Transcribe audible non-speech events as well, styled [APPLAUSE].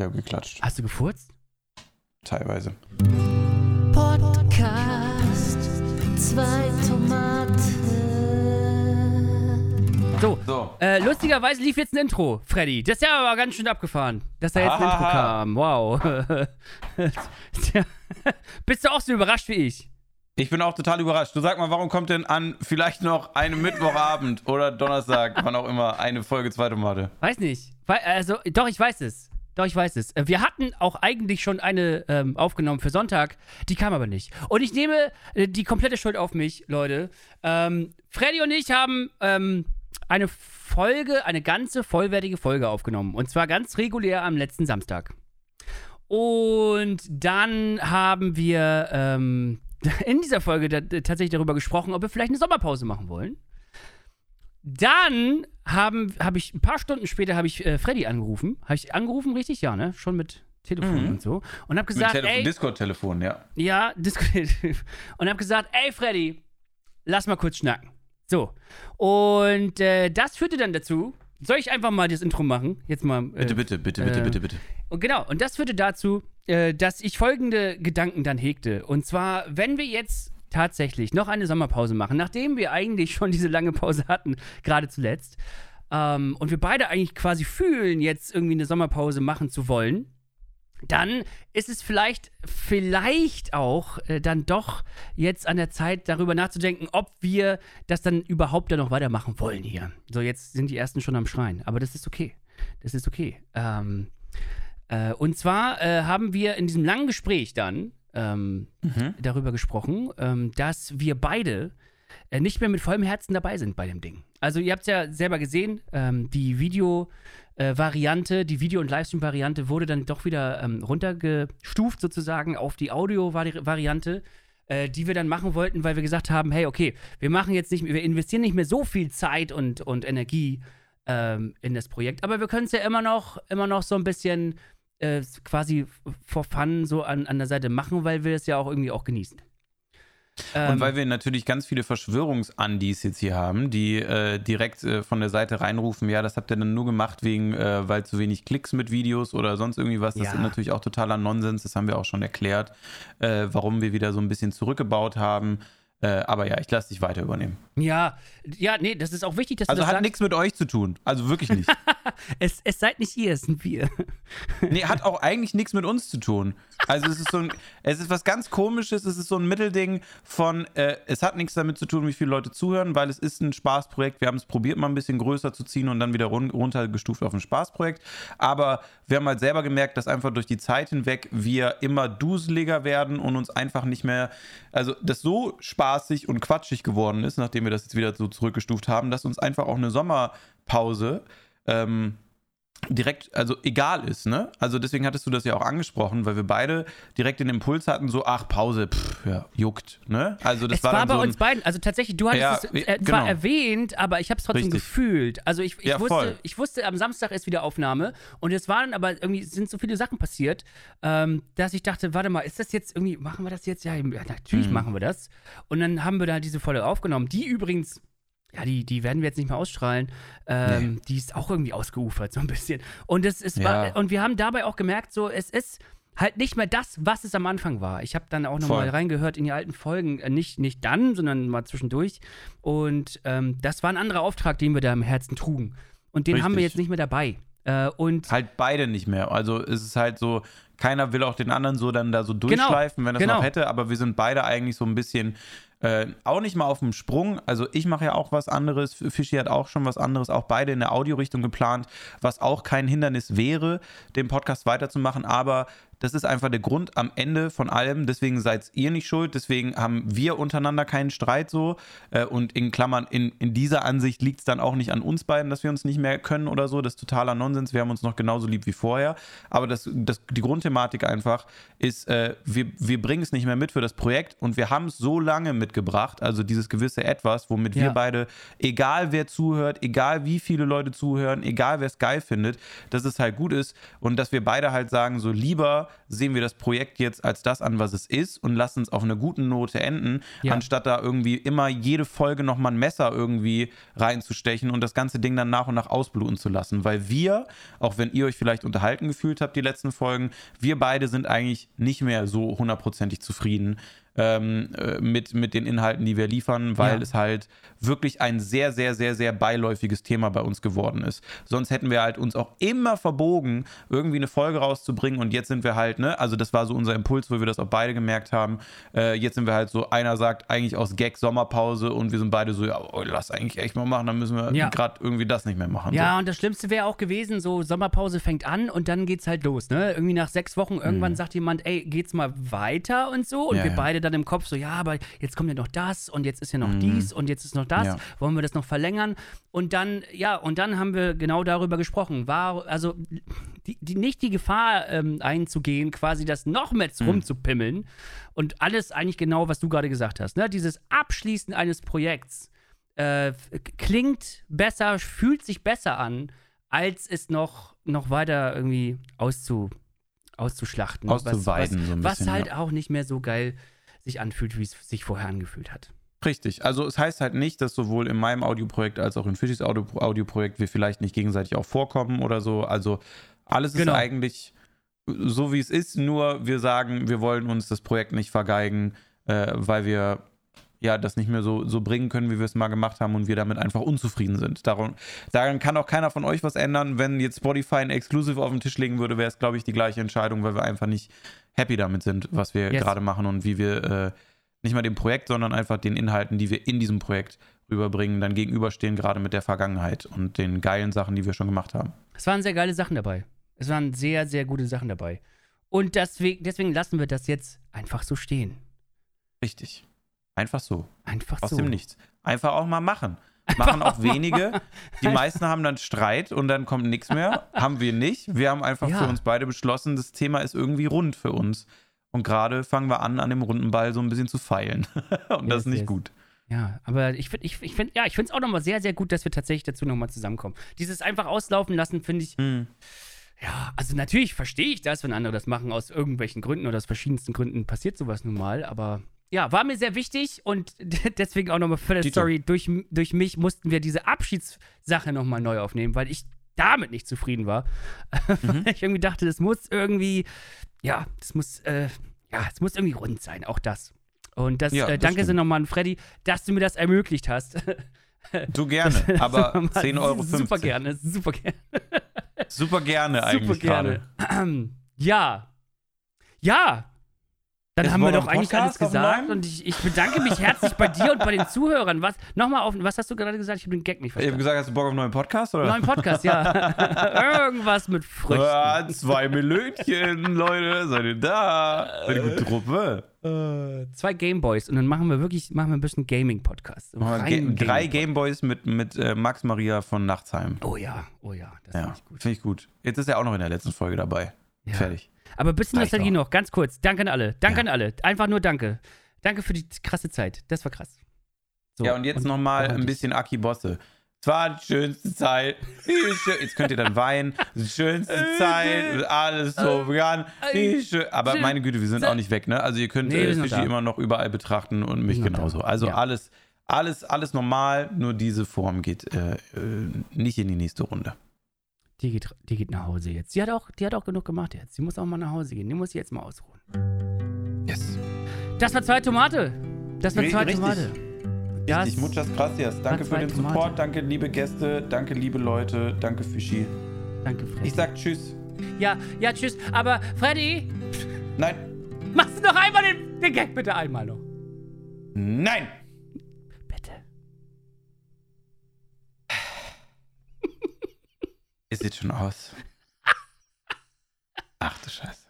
Ja, geklatscht. Hast du gefurzt? Teilweise. Podcast. Zwei Tomaten. So, So. äh, lustigerweise lief jetzt ein Intro, Freddy. Das ist ja aber ganz schön abgefahren, dass da jetzt ein Intro [LAUGHS] kam. Wow. [LAUGHS] Tja, Bist du auch so überrascht wie ich? Ich bin auch total überrascht. Du sag mal, warum kommt denn an vielleicht noch einem Mittwochabend oder Donnerstag, wann auch immer, eine Folge zweite Mate? Weiß nicht. Also, doch, ich weiß es. Doch, ich weiß es. Äh, Wir hatten auch eigentlich schon eine ähm, aufgenommen für Sonntag, die kam aber nicht. Und ich nehme äh, die komplette Schuld auf mich, Leute. Ähm, Freddy und ich haben ähm, eine Folge, eine ganze vollwertige Folge aufgenommen. Und zwar ganz regulär am letzten Samstag. Und dann haben wir ähm, [LAUGHS] in dieser Folge da, tatsächlich darüber gesprochen, ob wir vielleicht eine Sommerpause machen wollen. Dann habe ich ein paar Stunden später habe ich äh, Freddy angerufen. Habe ich angerufen, richtig? Ja, ne? Schon mit Telefon Mhm. und so. Und habe gesagt, Telefon, ey, Discord-Telefon, ja. ja, diskutiert. [LAUGHS] Und habe gesagt, ey Freddy, lass mal kurz schnacken. So. Und äh, das führte dann dazu, soll ich einfach mal das Intro machen? Jetzt mal. Äh, Bitte, bitte, bitte, bitte, äh, bitte, bitte. und genau, und das führte dazu, äh, dass ich folgende Gedanken dann hegte. Und zwar, wenn wir jetzt tatsächlich noch eine Sommerpause machen, nachdem wir eigentlich schon diese lange Pause hatten, gerade zuletzt, ähm, und wir beide eigentlich quasi fühlen, jetzt irgendwie eine Sommerpause machen zu wollen, dann ist es vielleicht, vielleicht auch äh, dann doch jetzt an der Zeit, darüber nachzudenken, ob wir das dann überhaupt dann noch weitermachen wollen hier. So, jetzt sind die ersten schon am Schreien, aber das ist okay. Das ist okay. Ähm, äh, und zwar äh, haben wir in diesem langen Gespräch dann ähm, Mhm. darüber gesprochen, ähm, dass wir beide äh, nicht mehr mit vollem Herzen dabei sind bei dem Ding. Also ihr habt es ja selber gesehen, ähm, die Video-Variante, die Video- und Livestream-Variante wurde dann doch wieder ähm, runtergestuft sozusagen auf die Audio-Variante, äh, die wir dann machen wollten, weil wir gesagt haben, hey, okay, wir machen jetzt nicht, wir investieren nicht mehr so viel Zeit und, und Energie ähm, in das Projekt, aber wir können es ja immer noch, immer noch so ein bisschen äh, quasi for fun so an, an der Seite machen, weil wir es ja auch irgendwie auch genießen. Ähm, Und weil wir natürlich ganz viele Verschwörungsandis jetzt hier haben, die äh, direkt äh, von der Seite reinrufen, ja, das habt ihr dann nur gemacht wegen, äh, weil zu wenig Klicks mit Videos oder sonst irgendwie was. Das Ja. ist natürlich auch totaler Nonsens, das haben wir auch schon erklärt, äh, warum wir wieder so ein bisschen zurückgebaut haben. Äh, aber ja, ich lasse dich weiter übernehmen. ja, ja, nee, das ist auch wichtig, dass Also du das hat sagst. nichts mit euch zu tun. Also wirklich nicht. [LAUGHS] Es, es seid nicht ihr, es sind wir. [LAUGHS] Nee, hat auch eigentlich nichts mit uns zu tun. Also es ist so ein, es ist was ganz komisches, es ist so ein Mittelding von, äh, es hat nichts damit zu tun, wie viele Leute zuhören, weil es ist ein Spaßprojekt. Wir haben es probiert, mal ein bisschen größer zu ziehen und dann wieder run runtergestuft auf ein Spaßprojekt. Aber wir haben halt selber gemerkt, dass einfach durch die Zeit hinweg wir immer duseliger werden und uns einfach nicht mehr, also das so spaßig und quatschig geworden ist, nachdem wir das jetzt wieder so zurückgestuft haben, dass uns einfach auch eine Sommerpause ähm, direkt, also egal ist, ne? Also deswegen hattest du das ja auch angesprochen, weil wir beide direkt den Impuls hatten, so, ach, Pause, pff, ja, juckt, ne? Also das es war, war, bei so uns beiden, also tatsächlich, du hattest Ja, es äh, genau. zwar erwähnt, aber ich habe es trotzdem Richtig. gefühlt. Also ich, ich, Ja, wusste, voll. ich wusste, am Samstag ist wieder Aufnahme und es waren aber irgendwie, sind so viele Sachen passiert, ähm, dass ich dachte, warte mal, ist das jetzt irgendwie, machen wir das jetzt? Ja, ja natürlich Mhm. machen wir das. Und dann haben wir da diese Folge aufgenommen, die übrigens ja, die, die werden wir jetzt nicht mehr ausstrahlen. Ähm, Die ist auch irgendwie ausgeufert, so ein bisschen. Und es ist, Ja. und wir haben dabei auch gemerkt, so, es ist halt nicht mehr das, was es am Anfang war. Ich habe dann auch nochmal reingehört in die alten Folgen. Äh, nicht, nicht dann, sondern mal zwischendurch. Und ähm, das war ein anderer Auftrag, den wir da im Herzen trugen. Und den haben wir Richtig. jetzt nicht mehr dabei. Äh, und halt beide nicht mehr. Also es ist halt so, keiner will auch den anderen so dann da so durchschleifen, wenn er es genau. noch hätte, aber wir sind beide eigentlich so ein bisschen äh, auch nicht mal auf dem Sprung. Also ich mache ja auch was anderes, Fischi hat auch schon was anderes, auch beide in der Audiorichtung geplant, was auch kein Hindernis wäre, den Podcast weiterzumachen, aber das ist einfach der Grund am Ende von allem. Deswegen seid ihr nicht schuld. Deswegen haben wir untereinander keinen Streit so. Äh, und in Klammern, in, in dieser Ansicht liegt es dann auch nicht an uns beiden, dass wir uns nicht mehr können oder so. Das ist totaler Nonsens. Wir haben uns noch genauso lieb wie vorher. Aber das, das, die Grundthematik einfach ist, äh, wir, wir bringen es nicht mehr mit für das Projekt und wir haben es so lange mitgebracht, also dieses gewisse Etwas, womit Ja. wir beide, egal wer zuhört, egal wie viele Leute zuhören, egal wer es geil findet, dass es halt gut ist und dass wir beide halt sagen, so lieber sehen wir das Projekt jetzt als das an, was es ist und lassen es auf einer guten Note enden, Ja. anstatt da irgendwie immer jede Folge nochmal ein Messer irgendwie reinzustechen und das ganze Ding dann nach und nach ausbluten zu lassen. Weil wir, auch wenn ihr euch vielleicht unterhalten gefühlt habt, die letzten Folgen, wir beide sind eigentlich nicht mehr so hundertprozentig zufrieden ähm, äh, mit, mit den Inhalten, die wir liefern, weil Ja. es halt wirklich ein sehr, sehr, sehr, sehr beiläufiges Thema bei uns geworden ist. Sonst hätten wir halt uns auch immer verbogen, irgendwie eine Folge rauszubringen und jetzt sind wir halt, ne, also das war so unser Impuls, wo wir das auch beide gemerkt haben. Äh, jetzt sind wir halt so, einer sagt eigentlich aus Gag Sommerpause und wir sind beide so, ja, oh, lass eigentlich echt mal machen, dann müssen wir Ja. gerade irgendwie das nicht mehr machen. Ja, und das Schlimmste wäre auch gewesen, so Sommerpause fängt an und dann geht's halt los, ne? Irgendwie nach sechs Wochen, irgendwann sagt jemand, ey, geht's mal weiter und so. Und Mhm. Ja, wir beide dann im Kopf so, ja, aber jetzt kommt ja noch das und jetzt ist ja noch dies und jetzt ist noch das. Mhm. Ja. Wollen wir das noch verlängern? Und dann, ja, und dann haben wir genau darüber gesprochen. War, also, die, die, nicht die Gefahr ähm, einzugehen, quasi das noch mehr Mhm. rumzupimmeln und alles eigentlich genau, was du gerade gesagt hast, ne? Dieses Abschließen eines Projekts äh, klingt besser, fühlt sich besser an, als es noch, noch weiter irgendwie auszu, auszuschlachten. Auszuweiden was, so ein was, bisschen, was halt ja. auch nicht mehr so geil sich anfühlt, wie es sich vorher angefühlt hat. Richtig. Also es heißt halt nicht, dass sowohl in meinem Audioprojekt als auch in Fischis Audio Audioprojekt wir vielleicht nicht gegenseitig auch vorkommen oder so. Also alles Genau. ist eigentlich so, wie es ist, nur wir sagen, wir wollen uns das Projekt nicht vergeigen, äh, weil wir ja das nicht mehr so, so bringen können, wie wir es mal gemacht haben und wir damit einfach unzufrieden sind. Darum, daran kann auch keiner von euch was ändern. Wenn jetzt Spotify ein Exclusive auf den Tisch legen würde, wäre es, glaube ich, die gleiche Entscheidung, weil wir einfach nicht happy damit sind, was wir Yes. gerade machen und wie wir äh, nicht mal dem Projekt, sondern einfach den Inhalten, die wir in diesem Projekt rüberbringen, dann gegenüberstehen, gerade mit der Vergangenheit und den geilen Sachen, die wir schon gemacht haben. Es waren sehr geile Sachen dabei. Es waren sehr, sehr gute Sachen dabei. Und deswegen, deswegen lassen wir das jetzt einfach so stehen. Richtig. Einfach so. Einfach Aus so. dem Nichts. Einfach auch mal machen. Machen auch wenige. Die meisten haben dann Streit und dann kommt nichts mehr. Haben wir nicht. Wir haben einfach Ja. für uns beide beschlossen, das Thema ist irgendwie rund für uns. Und gerade fangen wir an, an dem runden Ball so ein bisschen zu feilen. [LAUGHS] und das Yes, ist nicht yes. gut. Ja, aber ich finde, ich, ich find, ja, ich finde es auch nochmal sehr, sehr gut, dass wir tatsächlich dazu nochmal zusammenkommen. Dieses einfach auslaufen lassen, finde ich, Hm. ja, also natürlich verstehe ich das, wenn andere das machen, aus irgendwelchen Gründen oder aus verschiedensten Gründen passiert sowas nun mal, aber ja, war mir sehr wichtig und [LAUGHS] deswegen auch nochmal für die. Story, durch, durch mich mussten wir diese Abschiedssache nochmal neu aufnehmen, weil ich damit nicht zufrieden war. Mhm. [LAUGHS] Ich irgendwie dachte, das muss irgendwie, ja, das muss, äh, ja, es muss irgendwie rund sein, auch das. Und das, Ja, äh, das danke sehr nochmal an Freddy, dass du mir das ermöglicht hast. Du gerne, [LAUGHS] aber 10,50 Euro. Super gerne, super gerne. Super gerne eigentlich Super gerne. gerade. [CLEARS THROAT] Ja. Ja. Dann Ist haben wir doch eigentlich Podcast alles gesagt und ich, ich bedanke mich herzlich bei dir und bei den Zuhörern. Was, nochmal auf, was hast du gerade gesagt? Ich habe den Gag nicht Ich habe verstanden. gesagt, hast du Bock auf einen neuen Podcast? Oder? Neuen Podcast, ja. [LAUGHS] Irgendwas mit Früchten. Ah, zwei Minütchen, Leute. Seid ihr da? Seid ihr gute Truppe? Zwei Gameboys und dann machen wir wirklich machen wir ein bisschen Gaming-Podcast. Ga- Drei Gaming-Podcast. Gameboys mit, mit äh, Max Maria von Nachtsheim. Oh ja, oh ja, das Ja, finde ich gut. finde ich gut. Jetzt ist er auch noch in der letzten Folge dabei. Ja. Fertig. Aber ein bisschen Nostalgie auch. noch, ganz kurz. Danke an alle. Danke Ja. an alle. Einfach nur danke. Danke für die krasse Zeit. Das war krass. So, ja, und jetzt nochmal ein bisschen Aki Bosse. Es war die schönste Zeit. Jetzt könnt ihr dann weinen. Die schönste Zeit. Alles so vegan. Schö- Aber meine Güte, wir sind auch nicht weg, ne? Also ihr könnt Nee, äh, noch Fischi immer noch überall betrachten und mich noch genauso. Also Ja. alles, alles, alles normal, nur diese Form geht äh, äh, nicht in die nächste Runde. Die geht, die geht nach Hause jetzt. Die hat, auch, die hat auch genug gemacht jetzt. Die muss auch mal nach Hause gehen. Die muss sich jetzt mal ausruhen. Yes. Das war zwei Tomate. Das war zwei richtig. Tomate. Das Richtig, muchas gracias. Danke für den Tomate. Support, danke liebe Gäste, danke liebe Leute, danke Fischi. Danke, Freddy. Ich sag Tschüss. ja, ja, tschüss. Aber Freddy, Nein. machst du noch einmal den, den Gag bitte einmal noch. Nein. Es sieht schon aus. Ach du Scheiße.